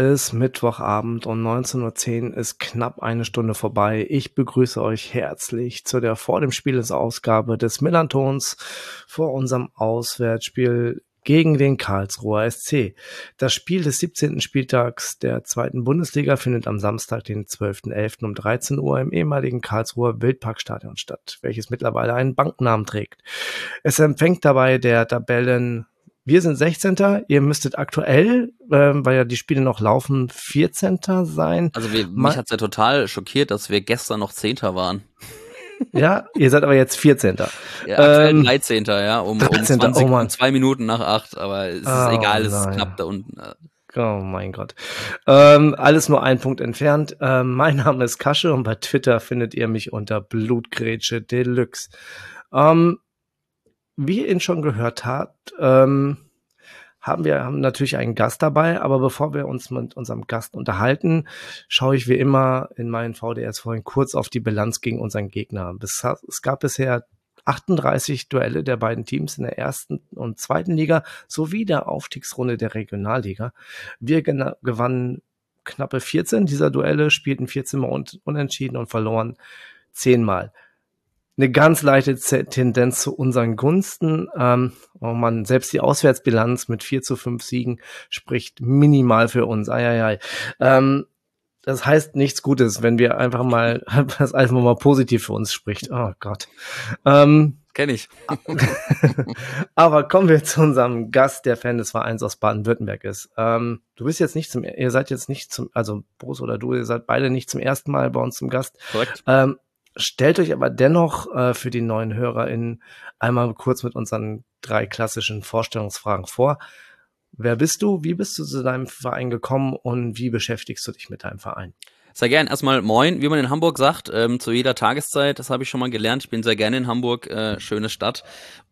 ist Mittwochabend und 19.10 Uhr ist knapp eine Stunde vorbei. Ich begrüße euch herzlich zu der vor dem Spiel Ausgabe des Millantons vor unserem Auswärtsspiel gegen den Karlsruher SC. Das Spiel des 17. Spieltags der zweiten Bundesliga findet am Samstag, den 12.11. um 13 Uhr im ehemaligen Karlsruher Wildparkstadion statt, welches mittlerweile einen Banknamen trägt. Es empfängt dabei der Tabellen wir sind 16. Ihr müsstet aktuell, äh, weil ja die Spiele noch laufen, 14. sein. Also wir, mich hat's ja total schockiert, dass wir gestern noch 10. waren. Ja, ihr seid aber jetzt 14. Ja, aktuell ähm, 13. ja, um, 13. um 20, oh um zwei Minuten nach acht, aber es ist oh, egal, es ist knapp da unten. Oh mein Gott. Ähm, alles nur ein Punkt entfernt. Ähm, mein Name ist Kasche und bei Twitter findet ihr mich unter Blutgrätsche Deluxe. Ähm, wie ihr ihn schon gehört habt, ähm, haben wir haben natürlich einen Gast dabei, aber bevor wir uns mit unserem Gast unterhalten, schaue ich wie immer in meinen VDS vorhin kurz auf die Bilanz gegen unseren Gegner. Es gab bisher 38 Duelle der beiden Teams in der ersten und zweiten Liga sowie der Aufstiegsrunde der Regionalliga. Wir gewannen knappe 14 dieser Duelle, spielten 14 Mal unentschieden und verloren 10 Mal eine ganz leichte Tendenz zu unseren Gunsten. Ähm, oh man, selbst die Auswärtsbilanz mit 4 zu 5 Siegen spricht minimal für uns. Eieiei. Ähm, das heißt nichts Gutes, wenn wir einfach mal, das einfach mal positiv für uns spricht. Oh Gott. Ähm, Kenn ich. aber kommen wir zu unserem Gast, der Fan des Vereins aus Baden-Württemberg ist. Ähm, du bist jetzt nicht zum, ihr seid jetzt nicht zum, also Bruce oder du, ihr seid beide nicht zum ersten Mal bei uns zum Gast. Korrekt. Ähm, Stellt euch aber dennoch äh, für die neuen HörerInnen einmal kurz mit unseren drei klassischen Vorstellungsfragen vor. Wer bist du? Wie bist du zu deinem Verein gekommen und wie beschäftigst du dich mit deinem Verein? Sehr gern. Erstmal moin, wie man in Hamburg sagt, ähm, zu jeder Tageszeit. Das habe ich schon mal gelernt. Ich bin sehr gerne in Hamburg, äh, schöne Stadt.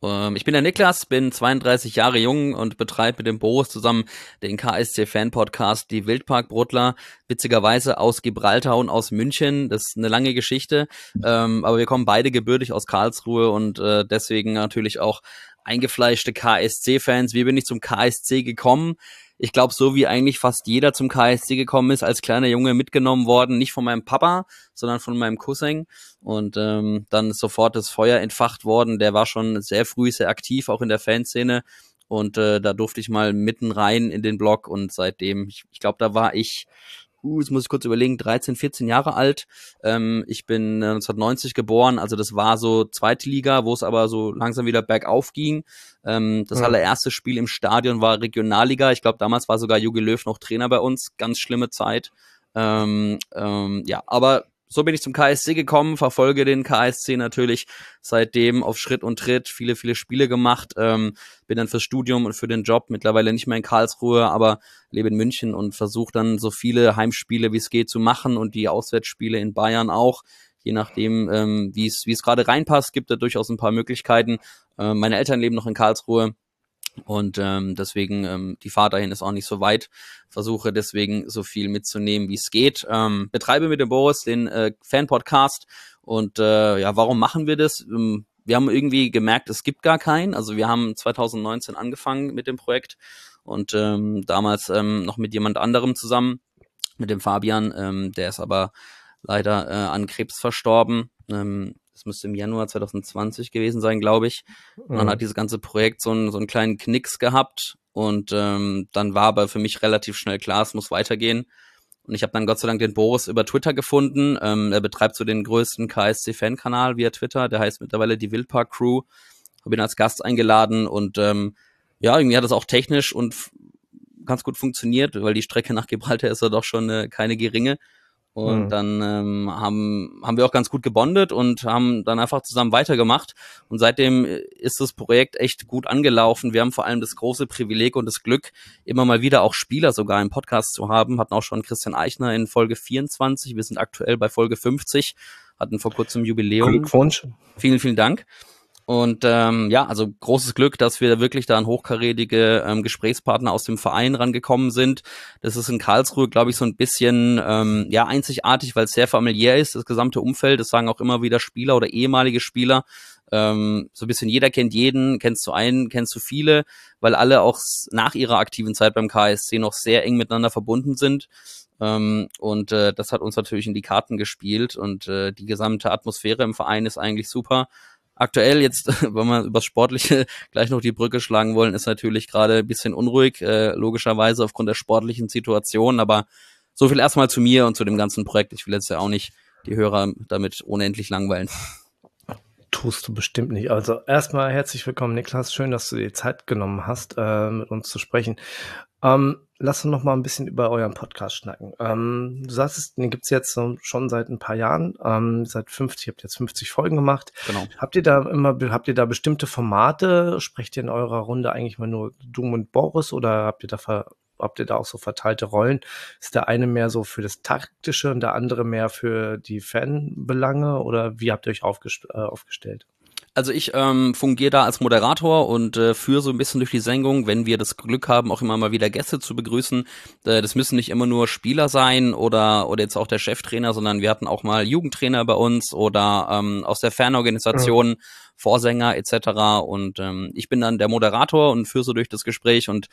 Ähm, ich bin der Niklas, bin 32 Jahre jung und betreibe mit dem Boris zusammen den KSC Fan Podcast, die Wildpark Brotler, witzigerweise aus Gibraltar und aus München. Das ist eine lange Geschichte, ähm, aber wir kommen beide gebürtig aus Karlsruhe und äh, deswegen natürlich auch eingefleischte KSC-Fans. Wie bin ich zum KSC gekommen? Ich glaube, so wie eigentlich fast jeder zum KSC gekommen ist, als kleiner Junge mitgenommen worden, nicht von meinem Papa, sondern von meinem Cousin. Und ähm, dann ist sofort das Feuer entfacht worden. Der war schon sehr früh sehr aktiv, auch in der Fanszene. Und äh, da durfte ich mal mitten rein in den Blog und seitdem, ich, ich glaube, da war ich uh, jetzt muss ich kurz überlegen, 13, 14 Jahre alt. Ähm, ich bin 1990 geboren, also das war so zweite Liga, wo es aber so langsam wieder bergauf ging. Ähm, das ja. allererste Spiel im Stadion war Regionalliga. Ich glaube, damals war sogar Jogi Löw noch Trainer bei uns. Ganz schlimme Zeit. Ähm, ähm, ja, aber so bin ich zum KSC gekommen, verfolge den KSC natürlich seitdem auf Schritt und Tritt, viele, viele Spiele gemacht, ähm, bin dann fürs Studium und für den Job mittlerweile nicht mehr in Karlsruhe, aber lebe in München und versuche dann so viele Heimspiele wie es geht zu machen und die Auswärtsspiele in Bayern auch. Je nachdem, ähm, wie es gerade reinpasst, gibt da durchaus ein paar Möglichkeiten. Äh, meine Eltern leben noch in Karlsruhe, und ähm, deswegen, ähm, die Fahrt dahin ist auch nicht so weit. Versuche deswegen so viel mitzunehmen, wie es geht. Ähm, betreibe mit dem Boris den äh, Fan-Podcast. Und äh, ja, warum machen wir das? Ähm, wir haben irgendwie gemerkt, es gibt gar keinen. Also wir haben 2019 angefangen mit dem Projekt und ähm, damals ähm, noch mit jemand anderem zusammen, mit dem Fabian. Ähm, der ist aber leider äh, an Krebs verstorben. Ähm, das müsste im Januar 2020 gewesen sein, glaube ich. Und dann mhm. hat dieses ganze Projekt so einen, so einen kleinen Knicks gehabt und ähm, dann war aber für mich relativ schnell klar, es muss weitergehen. Und ich habe dann Gott sei Dank den Boris über Twitter gefunden. Ähm, er betreibt so den größten KSC-Fan-Kanal via Twitter. Der heißt mittlerweile die Wildpark Crew. Habe ihn als Gast eingeladen und ähm, ja, irgendwie hat es auch technisch und ganz gut funktioniert, weil die Strecke nach Gibraltar ist ja doch schon äh, keine geringe. Und mhm. dann ähm, haben, haben wir auch ganz gut gebondet und haben dann einfach zusammen weitergemacht. Und seitdem ist das Projekt echt gut angelaufen. Wir haben vor allem das große Privileg und das Glück, immer mal wieder auch Spieler sogar im Podcast zu haben. Hatten auch schon Christian Eichner in Folge 24. Wir sind aktuell bei Folge 50. Hatten vor kurzem Jubiläum. Glückwunsch. Vielen, vielen Dank. Und ähm, ja, also großes Glück, dass wir wirklich da an hochkarätige ähm, Gesprächspartner aus dem Verein rangekommen sind. Das ist in Karlsruhe, glaube ich, so ein bisschen ähm, ja einzigartig, weil es sehr familiär ist, das gesamte Umfeld. Das sagen auch immer wieder Spieler oder ehemalige Spieler. Ähm, so ein bisschen jeder kennt jeden, kennst du einen, kennst du viele, weil alle auch nach ihrer aktiven Zeit beim KSC noch sehr eng miteinander verbunden sind. Ähm, und äh, das hat uns natürlich in die Karten gespielt und äh, die gesamte Atmosphäre im Verein ist eigentlich super aktuell jetzt, wenn wir über Sportliche gleich noch die Brücke schlagen wollen, ist natürlich gerade ein bisschen unruhig, äh, logischerweise aufgrund der sportlichen Situation. Aber so viel erstmal zu mir und zu dem ganzen Projekt. Ich will jetzt ja auch nicht die Hörer damit unendlich langweilen. Tust du bestimmt nicht. Also erstmal herzlich willkommen, Niklas. Schön, dass du dir Zeit genommen hast, äh, mit uns zu sprechen. Ähm, lass uns noch mal ein bisschen über euren Podcast schnacken. Ähm, du sagst, den gibt's jetzt schon seit ein paar Jahren, ähm, seit 50, habt jetzt 50 Folgen gemacht. Genau. Habt ihr da immer, habt ihr da bestimmte Formate? Sprecht ihr in eurer Runde eigentlich mal nur du und Boris oder habt ihr da habt ihr da auch so verteilte Rollen? Ist der eine mehr so für das Taktische und der andere mehr für die Fanbelange oder wie habt ihr euch aufgest äh, aufgestellt? Also ich ähm, fungiere da als Moderator und äh, führe so ein bisschen durch die Sendung, wenn wir das Glück haben, auch immer mal wieder Gäste zu begrüßen. Äh, das müssen nicht immer nur Spieler sein oder oder jetzt auch der Cheftrainer, sondern wir hatten auch mal Jugendtrainer bei uns oder ähm, aus der Fernorganisation. Ja. Vorsänger etc. Und ähm, ich bin dann der Moderator und führe so durch das Gespräch und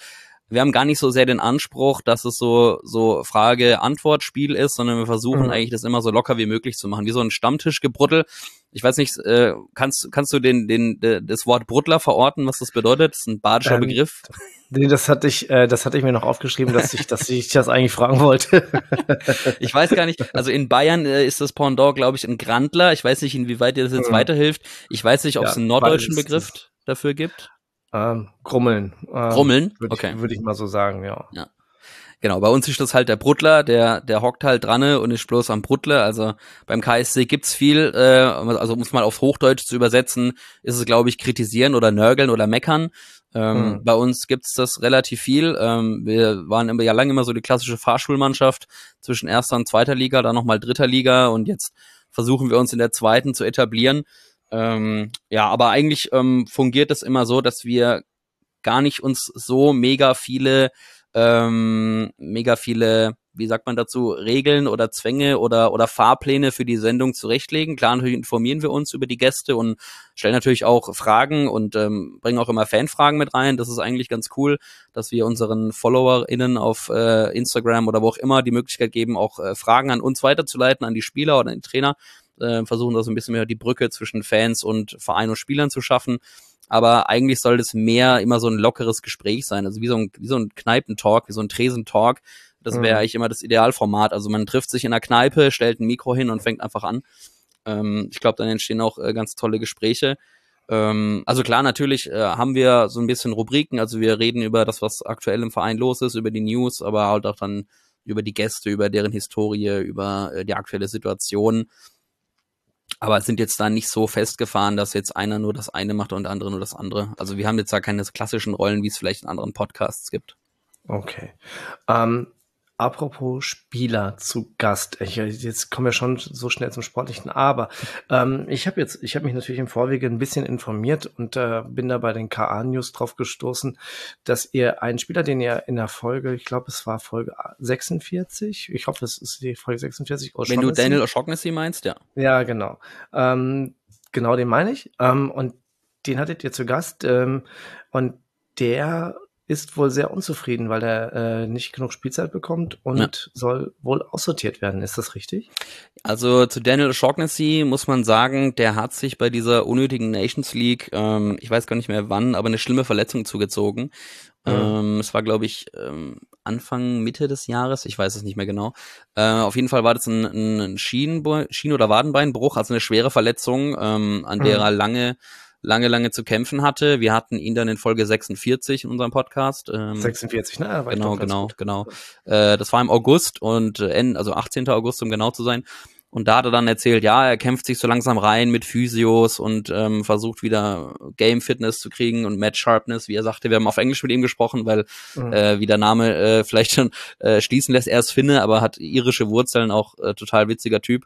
wir haben gar nicht so sehr den Anspruch, dass es so so Frage-Antwort-Spiel ist, sondern wir versuchen mhm. eigentlich das immer so locker wie möglich zu machen, wie so ein Stammtischgebrüttel. Ich weiß nicht, äh, kannst kannst du den den das Wort Bruttler verorten, was das bedeutet? Das ist ein badischer ähm, Begriff. Nee, das hatte ich, äh, das hatte ich mir noch aufgeschrieben, dass ich, dass ich das eigentlich fragen wollte. ich weiß gar nicht. Also in Bayern äh, ist das Pendant, glaube ich, ein Grandler. Ich weiß nicht, inwieweit dir das jetzt mhm. weiterhilft. Ich weiß nicht, ob es ja, einen norddeutschen Begriff dafür gibt. Ähm, Grummeln. Ähm, Grummeln? Würd okay. Würde ich mal so sagen, ja. Ja. Genau, bei uns ist das halt der Bruttler, der, der hockt halt dran und ist bloß am Bruttler. Also beim KSC gibt's viel, äh, also um es mal auf Hochdeutsch zu übersetzen, ist es, glaube ich, kritisieren oder nörgeln oder meckern. Ähm, mhm. Bei uns gibt's das relativ viel. Ähm, wir waren immer, ja lange immer so die klassische Fahrschulmannschaft zwischen erster und zweiter Liga, dann nochmal dritter Liga und jetzt versuchen wir uns in der zweiten zu etablieren. Ähm, ja, aber eigentlich ähm, fungiert es immer so, dass wir gar nicht uns so mega viele, ähm, mega viele, wie sagt man dazu, Regeln oder Zwänge oder, oder Fahrpläne für die Sendung zurechtlegen. Klar, natürlich informieren wir uns über die Gäste und stellen natürlich auch Fragen und ähm, bringen auch immer Fanfragen mit rein. Das ist eigentlich ganz cool, dass wir unseren FollowerInnen auf äh, Instagram oder wo auch immer die Möglichkeit geben, auch äh, Fragen an uns weiterzuleiten, an die Spieler oder an die Trainer äh, versuchen da so ein bisschen mehr die Brücke zwischen Fans und Verein und Spielern zu schaffen. Aber eigentlich soll das mehr immer so ein lockeres Gespräch sein, also wie so ein, wie so ein Kneipentalk, wie so ein Tresentalk. Das wäre mhm. eigentlich immer das Idealformat. Also man trifft sich in der Kneipe, stellt ein Mikro hin und fängt einfach an. Ähm, ich glaube, dann entstehen auch äh, ganz tolle Gespräche. Ähm, also klar, natürlich äh, haben wir so ein bisschen Rubriken. Also wir reden über das, was aktuell im Verein los ist, über die News, aber halt auch dann über die Gäste, über deren Historie, über äh, die aktuelle Situation aber sind jetzt da nicht so festgefahren, dass jetzt einer nur das eine macht und der andere nur das andere. Also wir haben jetzt da keine klassischen Rollen, wie es vielleicht in anderen Podcasts gibt. Okay. Ähm, Apropos Spieler zu Gast. Ich, jetzt kommen wir schon so schnell zum Sportlichen, aber ähm, ich habe jetzt, ich habe mich natürlich im Vorwege ein bisschen informiert und äh, bin da bei den KA News drauf gestoßen, dass ihr einen Spieler, den ihr in der Folge, ich glaube, es war Folge 46, ich hoffe, es ist die Folge 46. Wenn du Daniel O'Shaughnessy meinst, ja. Ja, genau. Ähm, genau, den meine ich. Ähm, und den hattet ihr zu Gast ähm, und der ist wohl sehr unzufrieden, weil er äh, nicht genug Spielzeit bekommt und ja. soll wohl aussortiert werden. Ist das richtig? Also zu Daniel O'Shaughnessy muss man sagen, der hat sich bei dieser unnötigen Nations League, ähm, ich weiß gar nicht mehr wann, aber eine schlimme Verletzung zugezogen. Mhm. Ähm, es war, glaube ich, ähm, Anfang, Mitte des Jahres, ich weiß es nicht mehr genau. Äh, auf jeden Fall war das ein, ein Schien-, Schien oder Wadenbeinbruch, also eine schwere Verletzung, ähm, an der mhm. er lange lange, lange zu kämpfen hatte. Wir hatten ihn dann in Folge 46 in unserem Podcast. Ähm, 46, ne? Genau, genau, gut. genau. Äh, das war im August und äh, also 18. August, um genau zu sein. Und da hat er dann erzählt, ja, er kämpft sich so langsam rein mit Physios und ähm, versucht wieder Game Fitness zu kriegen und Match Sharpness, wie er sagte. Wir haben auf Englisch mit ihm gesprochen, weil, mhm. äh, wie der Name äh, vielleicht schon äh, schließen lässt, er ist Finne, aber hat irische Wurzeln, auch äh, total witziger Typ.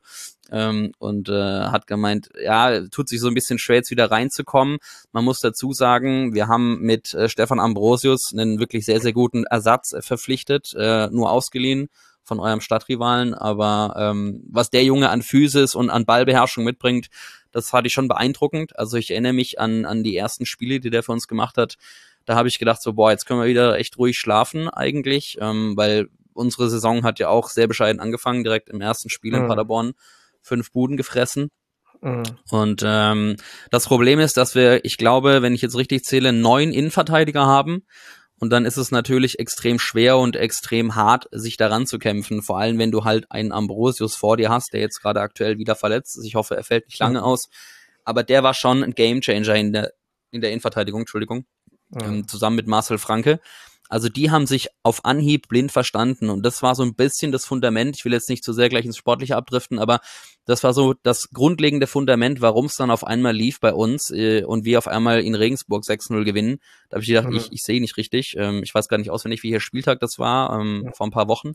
Ähm, und äh, hat gemeint, ja, tut sich so ein bisschen schwer, jetzt wieder reinzukommen. Man muss dazu sagen, wir haben mit äh, Stefan Ambrosius einen wirklich sehr, sehr guten Ersatz äh, verpflichtet, äh, nur ausgeliehen von eurem Stadtrivalen, aber ähm, was der Junge an Physis und an Ballbeherrschung mitbringt, das hatte ich schon beeindruckend. Also ich erinnere mich an, an die ersten Spiele, die der für uns gemacht hat. Da habe ich gedacht, so, boah, jetzt können wir wieder echt ruhig schlafen eigentlich, ähm, weil unsere Saison hat ja auch sehr bescheiden angefangen, direkt im ersten Spiel mhm. in Paderborn fünf Buden gefressen. Mhm. Und ähm, das Problem ist, dass wir, ich glaube, wenn ich jetzt richtig zähle, neun Innenverteidiger haben und dann ist es natürlich extrem schwer und extrem hart, sich daran zu kämpfen. Vor allem, wenn du halt einen Ambrosius vor dir hast, der jetzt gerade aktuell wieder verletzt ist. Ich hoffe, er fällt nicht lange aus. Aber der war schon ein Gamechanger in der, in der Innenverteidigung, Entschuldigung. Mhm. Ähm, zusammen mit Marcel Franke. Also die haben sich auf Anhieb blind verstanden und das war so ein bisschen das Fundament. Ich will jetzt nicht zu sehr gleich ins Sportliche abdriften, aber das war so das grundlegende Fundament, warum es dann auf einmal lief bei uns äh, und wir auf einmal in Regensburg 6-0 gewinnen. Da habe ich gedacht, mhm. ich, ich sehe nicht richtig. Ähm, ich weiß gar nicht auswendig, wie hier Spieltag das war, ähm, ja. vor ein paar Wochen.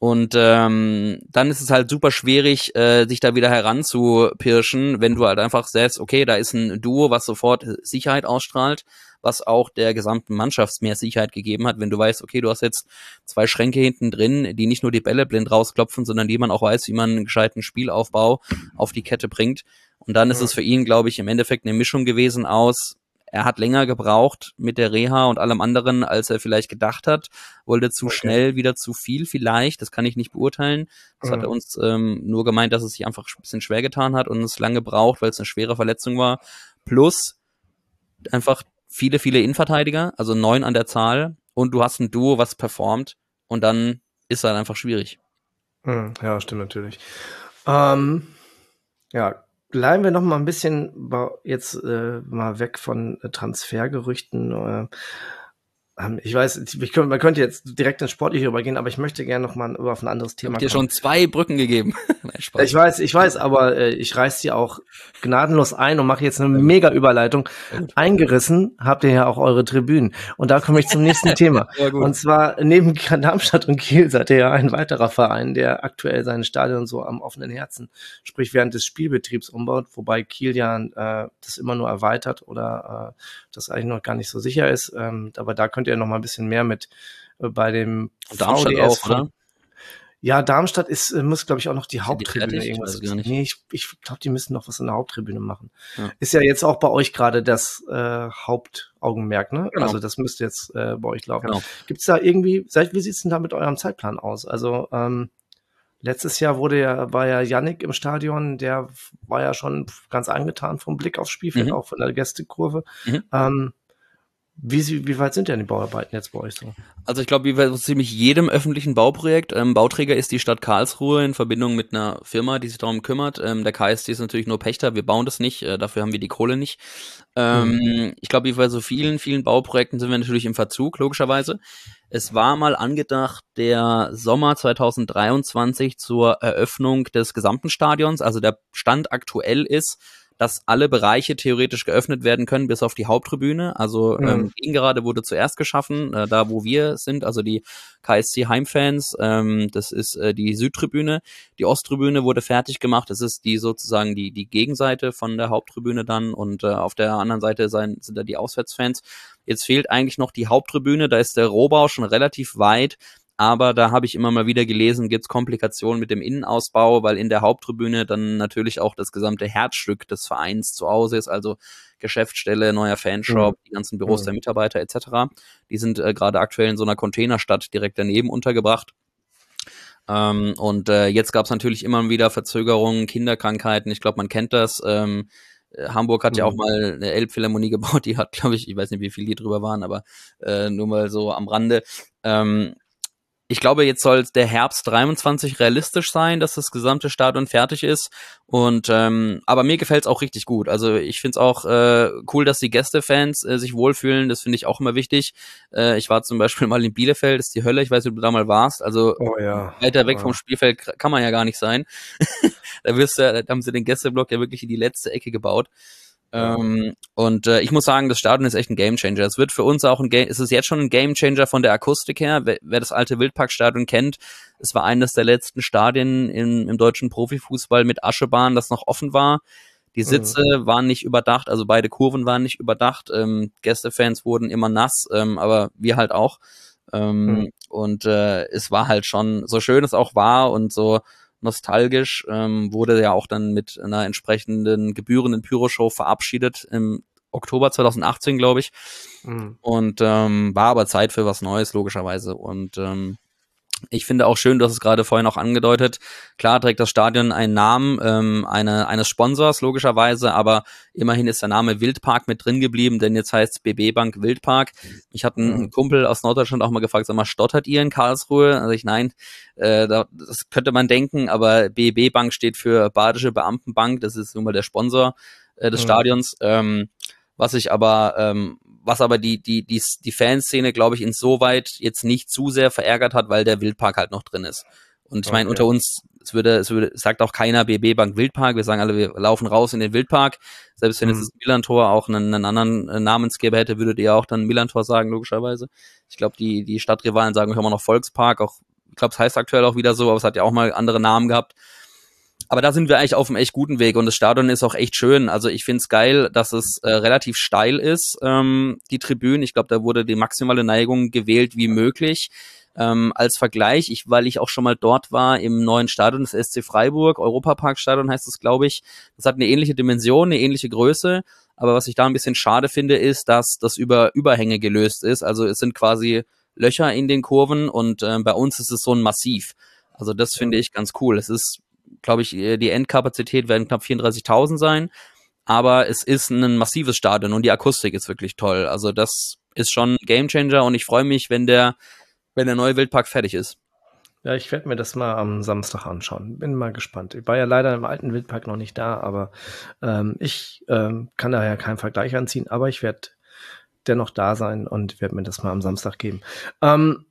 Und ähm, dann ist es halt super schwierig, äh, sich da wieder heranzupirschen, wenn du halt einfach sagst, okay, da ist ein Duo, was sofort Sicherheit ausstrahlt was auch der gesamten Mannschaft mehr Sicherheit gegeben hat, wenn du weißt, okay, du hast jetzt zwei Schränke hinten drin, die nicht nur die Bälle blind rausklopfen, sondern die man auch weiß, wie man einen gescheiten Spielaufbau auf die Kette bringt. Und dann ist es für ihn, glaube ich, im Endeffekt eine Mischung gewesen aus, er hat länger gebraucht mit der Reha und allem anderen, als er vielleicht gedacht hat, wollte zu okay. schnell wieder zu viel vielleicht, das kann ich nicht beurteilen. Das mhm. hat er uns ähm, nur gemeint, dass es sich einfach ein bisschen schwer getan hat und es lange braucht, weil es eine schwere Verletzung war. Plus einfach viele, viele Innenverteidiger, also neun an der Zahl, und du hast ein Duo, was performt, und dann ist halt einfach schwierig. Hm, ja, stimmt natürlich. Ähm, ja, bleiben wir noch mal ein bisschen jetzt äh, mal weg von Transfergerüchten. Äh, ich weiß, ich man könnte jetzt direkt ins Sportliche übergehen, aber ich möchte gerne noch mal auf ein anderes Thema. Ich dir schon zwei Brücken gegeben. Nein, ich weiß, ich weiß, aber äh, ich reiß die auch gnadenlos ein und mache jetzt eine mega Überleitung. Eingerissen habt ihr ja auch eure Tribünen. Und da komme ich zum nächsten Thema. und zwar neben Darmstadt und Kiel seid ihr ja ein weiterer Verein, der aktuell seine Stadion so am offenen Herzen, sprich während des Spielbetriebs umbaut, wobei Kiel ja äh, das immer nur erweitert oder äh, das eigentlich noch gar nicht so sicher ist. Ähm, aber da könnt ihr noch mal ein bisschen mehr mit äh, bei dem Darmstadt VDS auch, oder? Ja, Darmstadt ist, äh, muss, glaube ich, auch noch die Haupttribüne die irgendwas. Ich nee, ich, ich glaube, die müssen noch was in der Haupttribüne machen. Ja. Ist ja jetzt auch bei euch gerade das äh, Hauptaugenmerk, ne? Genau. Also das müsste jetzt äh, bei euch laufen. Genau. Gibt es da irgendwie, seit, wie sieht's denn da mit eurem Zeitplan aus? Also ähm, letztes Jahr wurde ja, war ja Yannick im Stadion, der war ja schon ganz angetan vom Blick aufs Spielfeld, mhm. auch von der Gästekurve. Mhm. Ähm, wie, wie weit sind denn die Bauarbeiten jetzt bei euch so? Also ich glaube, wie bei so ziemlich jedem öffentlichen Bauprojekt, ähm, Bauträger ist die Stadt Karlsruhe in Verbindung mit einer Firma, die sich darum kümmert. Ähm, der KST ist natürlich nur Pächter, wir bauen das nicht, äh, dafür haben wir die Kohle nicht. Ähm, mhm. Ich glaube, wie bei so vielen, vielen Bauprojekten sind wir natürlich im Verzug, logischerweise. Es war mal angedacht, der Sommer 2023 zur Eröffnung des gesamten Stadions, also der Stand aktuell ist, dass alle Bereiche theoretisch geöffnet werden können, bis auf die Haupttribüne. Also mhm. ähm, gerade wurde zuerst geschaffen, äh, da wo wir sind, also die KSC Heimfans. Ähm, das ist äh, die Südtribüne. Die Osttribüne wurde fertig gemacht. Das ist die sozusagen die die Gegenseite von der Haupttribüne dann und äh, auf der anderen Seite sein, sind da die Auswärtsfans. Jetzt fehlt eigentlich noch die Haupttribüne. Da ist der Rohbau schon relativ weit aber da habe ich immer mal wieder gelesen, gibt es Komplikationen mit dem Innenausbau, weil in der Haupttribüne dann natürlich auch das gesamte Herzstück des Vereins zu Hause ist, also Geschäftsstelle, neuer Fanshop, mhm. die ganzen Büros mhm. der Mitarbeiter etc. Die sind äh, gerade aktuell in so einer Containerstadt direkt daneben untergebracht. Ähm, und äh, jetzt gab es natürlich immer wieder Verzögerungen, Kinderkrankheiten. Ich glaube, man kennt das. Ähm, äh, Hamburg hat mhm. ja auch mhm. mal eine Elbphilharmonie gebaut, die hat, glaube ich, ich weiß nicht, wie viel die drüber waren, aber äh, nur mal so am Rande. Ähm, ich glaube, jetzt soll der Herbst 23 realistisch sein, dass das gesamte Stadion fertig ist. Und ähm, aber mir gefällt's auch richtig gut. Also ich find's auch äh, cool, dass die Gästefans äh, sich wohlfühlen. Das finde ich auch immer wichtig. Äh, ich war zum Beispiel mal in Bielefeld, ist die Hölle. Ich weiß nicht, ob du da mal warst. Also Oh ja. weiter weg Ja. vom Spielfeld kann man ja gar nicht sein. da wirst du, da haben sie den Gästeblock ja wirklich in die letzte Ecke gebaut. Ähm, und äh, ich muss sagen, das Stadion ist echt ein Gamechanger. Es wird für uns auch ein Game, es ist jetzt schon ein Gamechanger von der Akustik her. Wer, wer das alte Wildparkstadion kennt, es war eines der letzten Stadien im, im deutschen Profifußball mit Aschebahn, das noch offen war. Die Sitze waren nicht überdacht, also beide Kurven waren nicht überdacht. Ähm, Gästefans wurden immer nass, ähm, aber wir halt auch. Ähm, Mhm. Und äh, es war halt schon, so schön es auch war und so nostalgisch, ähm, wurde ja auch dann mit einer entsprechenden gebührenden Pyroshow verabschiedet im Oktober 2018, glaube ich. Mhm. Und ähm, war aber Zeit für was Neues, logischerweise. Und ähm, ich finde auch schön, du hast es gerade vorhin auch angedeutet. Klar trägt das Stadion einen Namen ähm, eine, eines Sponsors, logischerweise, aber immerhin ist der Name Wildpark mit drin geblieben, denn jetzt heißt BB Bank Wildpark. Ich hatte einen. Kumpel aus Norddeutschland auch mal gefragt, sag mal, stottert ihr in Karlsruhe? Also ich, nein, äh, da, das könnte man denken, aber BB Bank steht für Badische Beamtenbank, das ist nun mal der Sponsor äh, des Mhm. Stadions. Ähm, was ich aber, ähm, was aber die, die, die, die Fanszene, glaube ich, insoweit jetzt nicht zu sehr verärgert hat, weil der Wildpark halt noch drin ist. Und ich meine, Okay. unter uns, es würde, es würde, sagt auch keiner BB Bank Wildpark. Wir sagen alle, wir laufen raus in den Wildpark. Selbst wenn Mhm. jetzt das Millantor auch einen, einen anderen äh, Namensgeber hätte, würdet ihr auch dann Millantor sagen, logischerweise. Ich glaube, die, die Stadtrivalen sagen immer noch Volkspark, auch, ich glaube, es heißt aktuell auch wieder so, aber es hat ja auch mal andere Namen gehabt. Aber da sind wir eigentlich auf einem echt guten Weg und das Stadion ist auch echt schön. Also ich find's geil, dass es äh, relativ steil ist, ähm, die Tribünen. Ich glaube, da wurde die maximale Neigung gewählt wie möglich. Ähm, als Vergleich, ich, weil ich auch schon mal dort war im neuen Stadion des SC Freiburg, Europaparkstadion heißt es, glaube ich. Das hat eine ähnliche Dimension, eine ähnliche Größe. Aber was ich da ein bisschen schade finde, ist, dass das über Überhänge gelöst ist. Also es sind quasi Löcher in den Kurven und ähm, bei uns ist es so ein Massiv. Also das finde ich ganz cool. Es ist, glaube ich, äh, die Endkapazität werden knapp 34.000 sein, aber es ist ein massives Stadion und die Akustik ist wirklich toll. Also das ist schon ein Gamechanger und ich freue mich, wenn der, wenn der neue Wildpark fertig ist. Ja, ich werde mir das mal am Samstag anschauen. Bin mal gespannt. Ich war ja leider im alten Wildpark noch nicht da, aber ähm, ich ähm, kann daher keinen Vergleich anziehen, aber ich werde dennoch da sein und werde mir das mal am Samstag geben. Ähm,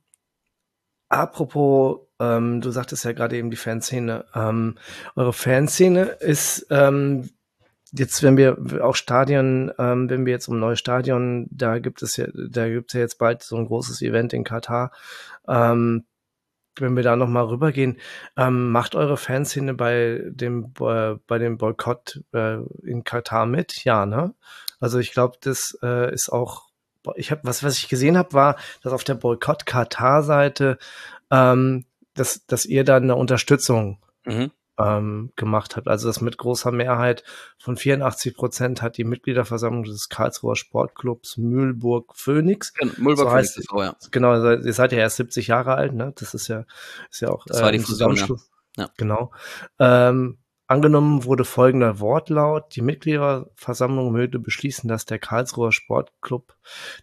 apropos, ähm, du sagtest ja gerade eben die Fanszene. Ähm, eure Fanszene ist ähm, jetzt, wenn wir auch Stadion, ähm, wenn wir jetzt um neue Stadion, da gibt es ja, da gibt es ja jetzt bald so ein großes Event in Katar. Ähm, wenn wir da noch mal rübergehen, ähm, macht eure Fanszene bei dem äh, bei dem Boykott äh, in Katar mit? Ja, ne? Also ich glaube, das äh, ist auch. Ich habe was, was ich gesehen habe, war, dass auf der Boykott Katar Seite, ähm, dass dass ihr da eine Unterstützung Mhm. ähm, gemacht habt. Also das mit großer Mehrheit von 84 Prozent hat die Mitgliederversammlung des Karlsruher Sportclubs Mühlburg Phoenix Mulberg So heißt- ist, oh ja. genau, ihr seid- ja erst 70 Jahre alt, ne? Das ist ja, ist ja auch Das war die ein Fusion, ja. Zusammenschluss. Ja. Genau. Ähm, angenommen wurde folgender Wortlaut. Die Mitgliederversammlung möchte beschließen, dass der Karlsruher Sportclub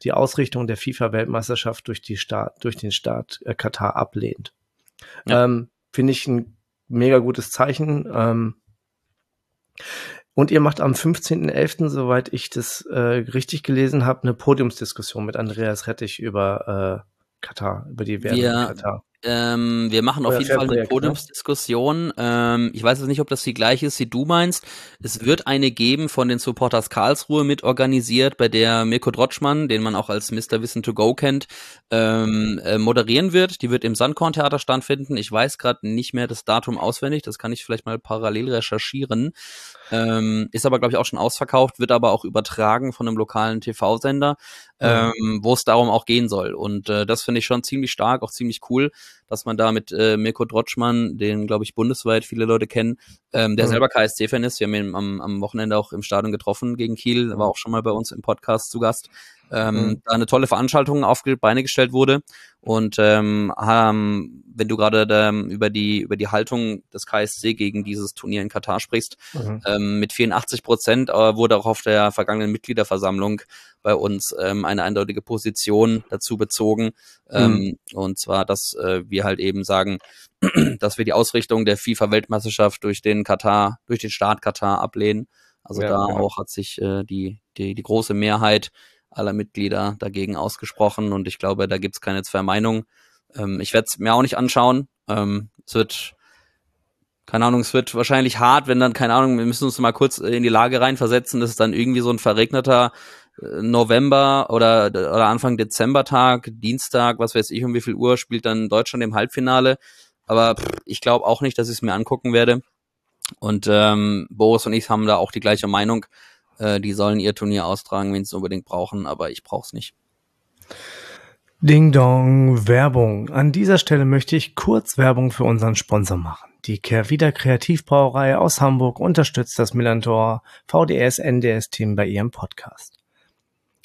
die Ausrichtung der FIFA-Weltmeisterschaft durch, durch den Staat äh, Katar ablehnt. Ja. Ähm, Finde ich ein mega gutes Zeichen. Ähm, und ihr macht am 15.11., soweit ich das äh, richtig gelesen habe, eine Podiumsdiskussion mit Andreas Rettich über äh, Katar, über die Wir- in Katar. Ähm, wir machen auf jeden Fall eine ne? Podiumsdiskussion. Ähm, ich weiß jetzt nicht, ob das die gleiche ist, die du meinst. Es wird eine geben von den Supporters Karlsruhe mit organisiert, bei der Mirko Drotschmann, den man auch als Mr. Wissen to Go kennt, ähm, äh, moderieren wird. Die wird im Sandkorn-Theater stattfinden. Ich weiß gerade nicht mehr das Datum auswendig. Das kann ich vielleicht mal parallel recherchieren. Ähm, ist aber, glaube ich, auch schon ausverkauft, wird aber auch übertragen von einem lokalen TV-Sender, Mhm. ähm, wo es darum auch gehen soll. Und äh, das finde ich schon ziemlich stark, auch ziemlich cool, dass man da mit äh, Mirko Drotschmann, den, glaube ich, bundesweit viele Leute kennen, ähm, der Mhm. selber KSC-Fan ist. Wir haben ihn am, am Wochenende auch im Stadion getroffen gegen Kiel, war auch schon mal bei uns im Podcast zu Gast. Ähm, Mhm. da eine tolle Veranstaltung auf die Beine gestellt wurde. Und ähm, haben, wenn du gerade ähm, über die über die Haltung des KSC gegen dieses Turnier in Katar sprichst, mhm. ähm, mit 84 Prozent äh, wurde auch auf der vergangenen Mitgliederversammlung bei uns ähm, eine eindeutige Position dazu bezogen. Ähm, mhm. Und zwar, dass äh, wir halt eben sagen, dass wir die Ausrichtung der FIFA-Weltmeisterschaft durch den Katar, durch den Staat Katar ablehnen. Also ja, da ja. auch hat sich äh, die, die, die große Mehrheit aller Mitglieder dagegen ausgesprochen und ich glaube, da gibt's keine zwei Meinungen. Ähm, ich werde es mir auch nicht anschauen. Ähm, es wird, keine Ahnung, es wird wahrscheinlich hart, wenn dann, keine Ahnung, wir müssen uns mal kurz in die Lage reinversetzen, dass es dann irgendwie so ein verregneter äh, November oder, oder Anfang Dezembertag, Dienstag, was weiß ich, um wie viel Uhr spielt dann Deutschland im Halbfinale. Aber pff, ich glaube auch nicht, dass ich es mir angucken werde. Und ähm, Boris und ich haben da auch die gleiche Meinung. Äh, die sollen ihr Turnier austragen, wenn sie es unbedingt brauchen, aber ich brauche es nicht. Ding Dong, Werbung. An dieser Stelle möchte ich kurz Werbung für unseren Sponsor machen. Die Kehrwieder Kreativbrauerei aus Hamburg unterstützt das Millantor VDS NDS Team bei ihrem Podcast.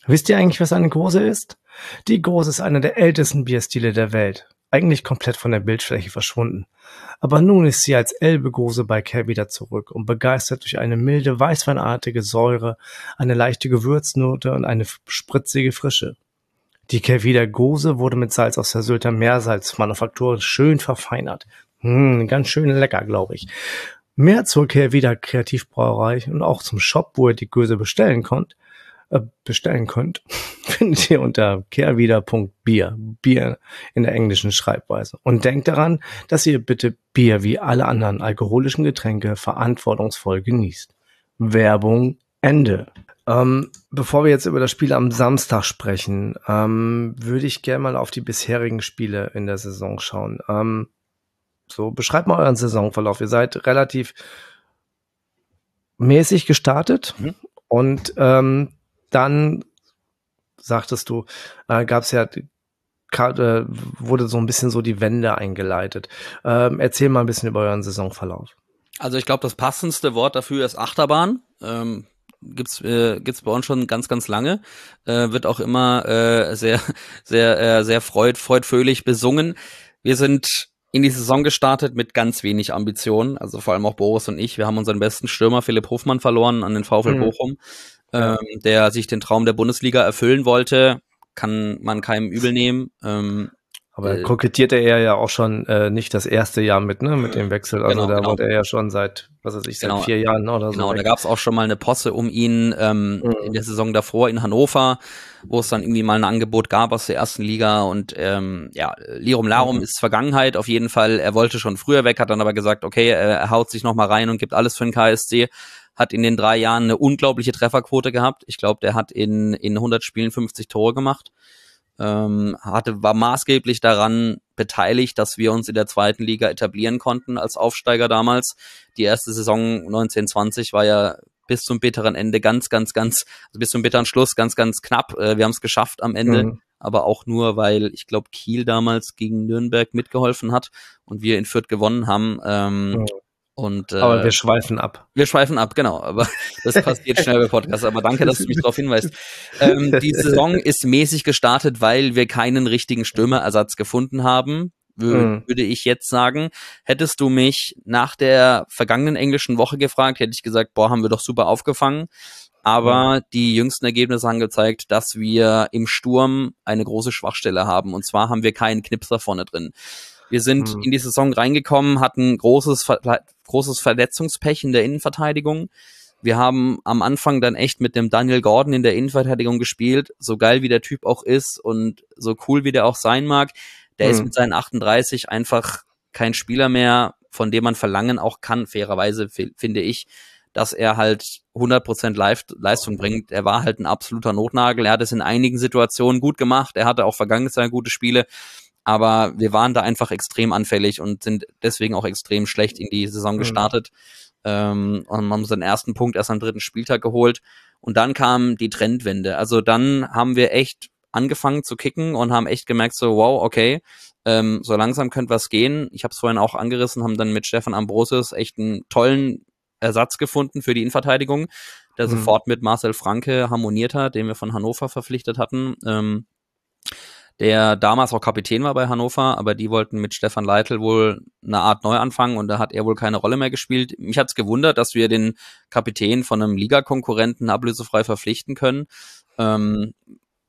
Wisst ihr eigentlich, was eine Große ist? Die Große ist einer der ältesten Bierstile der Welt eigentlich komplett von der Bildfläche verschwunden. Aber nun ist sie als Elbe-Gose bei Care wieder zurück und begeistert durch eine milde, weißweinartige Säure, eine leichte Gewürznote und eine spritzige Frische. Die Kervida Gose wurde mit Salz aus der Sylter Meersalzmanufaktur schön verfeinert. Hm, ganz schön lecker, glaube ich. Mehr zur Kervida Kreativbrauerei und auch zum Shop, wo ihr die Gose bestellen könnt, bestellen könnt, findet ihr unter kehrwieder.bier. Bier in der englischen Schreibweise. Und denkt daran, dass ihr bitte Bier wie alle anderen alkoholischen Getränke verantwortungsvoll genießt. Werbung Ende. Ähm, bevor wir jetzt über das Spiel am Samstag sprechen, ähm, würde ich gerne mal auf die bisherigen Spiele in der Saison schauen. Ähm, so, beschreibt mal euren Saisonverlauf. Ihr seid relativ mäßig gestartet mhm. und ähm, dann sagtest du, äh, gab es ja äh, wurde so ein bisschen so die Wende eingeleitet. Ähm, erzähl mal ein bisschen über euren Saisonverlauf. Also ich glaube, das passendste Wort dafür ist Achterbahn. Ähm, gibt's äh, gibt's bei uns schon ganz ganz lange. Äh, wird auch immer äh, sehr sehr äh, sehr freud freudfröhlich besungen. Wir sind in die Saison gestartet mit ganz wenig Ambitionen, also vor allem auch Boris und ich. Wir haben unseren besten Stürmer Philipp Hofmann verloren an den VfL mhm. Bochum ähm, der sich den Traum der Bundesliga erfüllen wollte, kann man keinem übel nehmen. Ähm, aber äh, kokettierte er ja auch schon äh, nicht das erste Jahr mit, ne, mit dem Wechsel. Also genau, da genau. wurde er ja schon seit, was weiß ich, seit genau. vier Jahren oder so. Genau, weg. da gab es auch schon mal eine Posse um ihn ähm, mhm. in der Saison davor in Hannover, wo es dann irgendwie mal ein Angebot gab aus der ersten Liga und ähm, ja, Lirum Larum mhm. ist Vergangenheit auf jeden Fall. Er wollte schon früher weg, hat dann aber gesagt, okay, er haut sich noch mal rein und gibt alles für den KSC hat in den drei Jahren eine unglaubliche Trefferquote gehabt. Ich glaube, der hat in, in 100 Spielen 50 Tore gemacht. Ähm, hatte, war maßgeblich daran beteiligt, dass wir uns in der zweiten Liga etablieren konnten als Aufsteiger damals. Die erste Saison 1920 war ja bis zum bitteren Ende ganz, ganz, ganz, also bis zum bitteren Schluss ganz, ganz knapp. Äh, wir haben es geschafft am Ende, mhm. aber auch nur, weil ich glaube, Kiel damals gegen Nürnberg mitgeholfen hat und wir in Fürth gewonnen haben. Ähm, mhm. Und, äh, aber wir schweifen ab. Wir schweifen ab, genau. Aber das passiert schnell bei Podcasts. Aber danke, dass du mich darauf hinweist. Ähm, die Saison ist mäßig gestartet, weil wir keinen richtigen Stürmerersatz gefunden haben. Mhm. Würde ich jetzt sagen. Hättest du mich nach der vergangenen englischen Woche gefragt, hätte ich gesagt, boah, haben wir doch super aufgefangen. Aber mhm. die jüngsten Ergebnisse haben gezeigt, dass wir im Sturm eine große Schwachstelle haben. Und zwar haben wir keinen Knipser vorne drin. Wir sind mhm. in die Saison reingekommen, hatten großes, großes Verletzungspech in der Innenverteidigung. Wir haben am Anfang dann echt mit dem Daniel Gordon in der Innenverteidigung gespielt, so geil wie der Typ auch ist und so cool wie der auch sein mag. Der mhm. ist mit seinen 38 einfach kein Spieler mehr, von dem man verlangen auch kann, fairerweise finde ich, dass er halt 100% Live Leistung bringt. Er war halt ein absoluter Notnagel. Er hat es in einigen Situationen gut gemacht. Er hatte auch vergangenes Jahr gute Spiele aber wir waren da einfach extrem anfällig und sind deswegen auch extrem schlecht in die Saison mhm. gestartet. Mhm. Ähm, und haben unseren ersten Punkt erst am dritten Spieltag geholt. Und dann kam die Trendwende. Also dann haben wir echt angefangen zu kicken und haben echt gemerkt, so, wow, okay, ähm, so langsam könnte was gehen. Ich habe es vorhin auch angerissen, haben dann mit Stefan Ambrosius echt einen tollen Ersatz gefunden für die Innenverteidigung, der mhm. sofort mit Marcel Franke harmoniert hat, den wir von Hannover verpflichtet hatten. Ähm, der damals auch Kapitän war bei Hannover, aber die wollten mit Stefan Leitl wohl eine Art Neuanfang und da hat er wohl keine Rolle mehr gespielt. Mich hat's gewundert, dass wir den Kapitän von einem Ligakonkurrenten ablösefrei verpflichten können. Ähm,